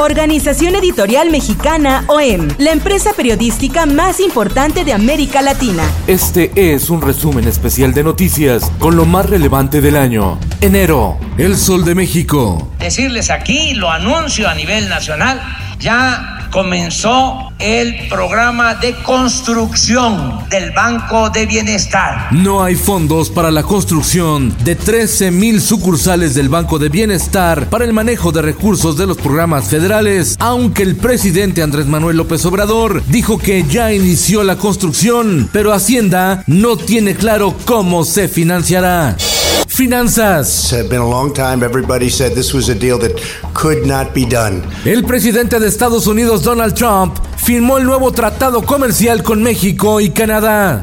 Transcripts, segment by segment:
Organización Editorial Mexicana OEM, la empresa periodística más importante de América Latina. Este es un resumen especial de noticias con lo más relevante del año. Enero, El Sol de México. Decirles aquí, lo anuncio a nivel nacional, ya comenzó el programa de construcción del Banco de Bienestar. No hay fondos para la construcción de 13 mil sucursales del Banco de Bienestar para el manejo de recursos de los programas federales, aunque el presidente Andrés Manuel López Obrador dijo que ya inició la construcción, pero Hacienda no tiene claro cómo se financiará. Finanzas. El presidente de Estados Unidos, Donald Trump, firmó el nuevo tratado comercial con México y Canadá.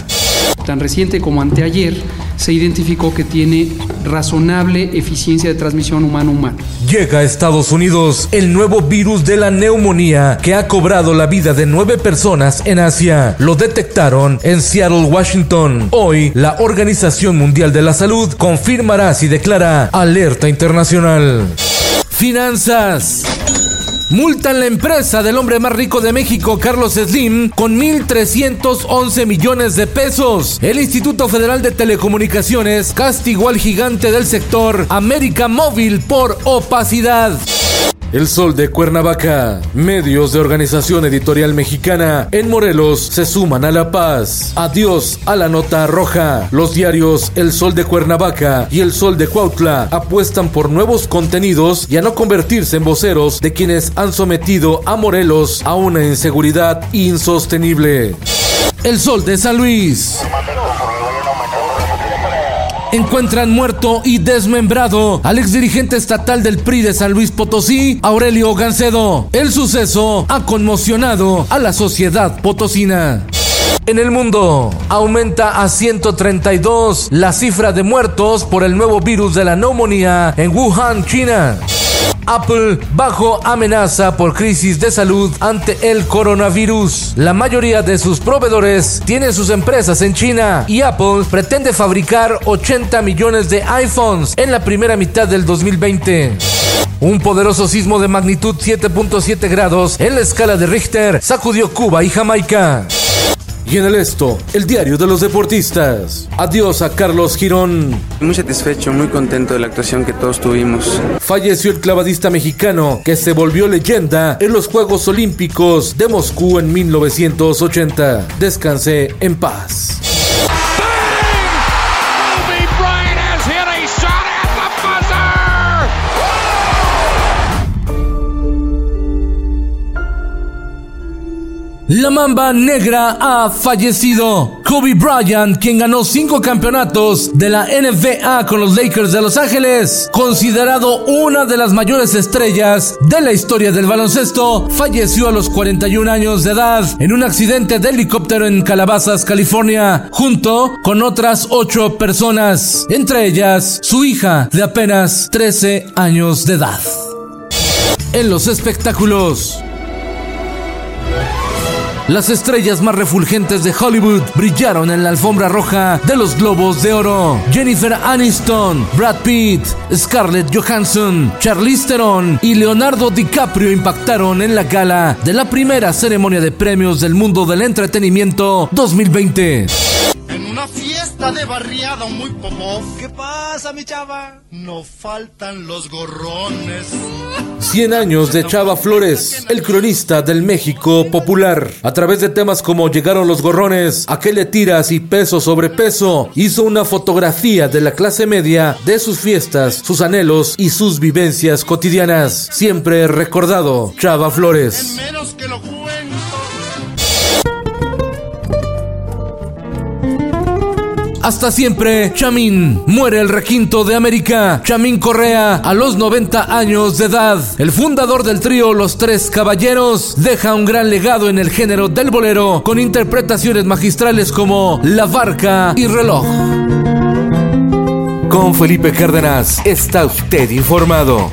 Tan reciente como anteayer, se identificó que tiene razonable eficiencia de transmisión humano-humano. Llega a Estados Unidos el nuevo virus de la neumonía que ha cobrado la vida de nueve personas en Asia. Lo detectaron en Seattle, Washington. Hoy, la Organización Mundial de la Salud confirmará si declara alerta internacional. Finanzas. Multan la empresa del hombre más rico de México, Carlos Slim, con 1.311 millones de pesos. El Instituto Federal de Telecomunicaciones castigó al gigante del sector, América Móvil, por opacidad. El Sol de Cuernavaca. Medios de Organización Editorial Mexicana en Morelos se suman a la paz. Adiós a la nota roja. Los diarios El Sol de Cuernavaca y El Sol de Cuautla apuestan por nuevos contenidos y a no convertirse en voceros de quienes han sometido a Morelos a una inseguridad insostenible. El Sol de San Luis encuentran muerto y desmembrado al exdirigente estatal del PRI de San Luis Potosí, Aurelio Gancedo. El suceso ha conmocionado a la sociedad potosina. En el mundo aumenta a 132 la cifra de muertos por el nuevo virus de la neumonía en Wuhan, China. Apple bajo amenaza por crisis de salud ante el coronavirus. La mayoría de sus proveedores tienen sus empresas en China y Apple pretende fabricar 80 millones de iPhones en la primera mitad del 2020. Un poderoso sismo de magnitud 7.7 grados en la escala de Richter sacudió Cuba y Jamaica. Y en el esto, el diario de los deportistas. Adiós a Carlos Girón. Muy satisfecho, muy contento de la actuación que todos tuvimos. Falleció el clavadista mexicano que se volvió leyenda en los Juegos Olímpicos de Moscú en 1980. Descansé en paz. La mamba negra ha fallecido. Kobe Bryant, quien ganó cinco campeonatos de la NBA con los Lakers de Los Ángeles, considerado una de las mayores estrellas de la historia del baloncesto, falleció a los 41 años de edad en un accidente de helicóptero en Calabazas, California, junto con otras ocho personas, entre ellas su hija de apenas 13 años de edad. En los espectáculos. Las estrellas más refulgentes de Hollywood brillaron en la alfombra roja de los Globos de Oro. Jennifer Aniston, Brad Pitt, Scarlett Johansson, Charlize Theron y Leonardo DiCaprio impactaron en la gala de la primera ceremonia de premios del mundo del entretenimiento 2020 fiesta de barriada muy popó. ¿Qué pasa, mi chava? No faltan los gorrones. 100 años de Chava Flores, el cronista del México popular. A través de temas como Llegaron los gorrones, A qué le tiras y Peso sobre peso, hizo una fotografía de la clase media, de sus fiestas, sus anhelos y sus vivencias cotidianas. Siempre recordado, Chava Flores. Hasta siempre, Chamín. Muere el requinto de América. Chamín Correa, a los 90 años de edad. El fundador del trío Los Tres Caballeros deja un gran legado en el género del bolero, con interpretaciones magistrales como La Barca y Reloj. Con Felipe Cárdenas, está usted informado.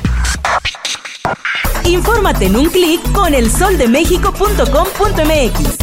Infórmate en un clic con elsoldemexico.com.mx.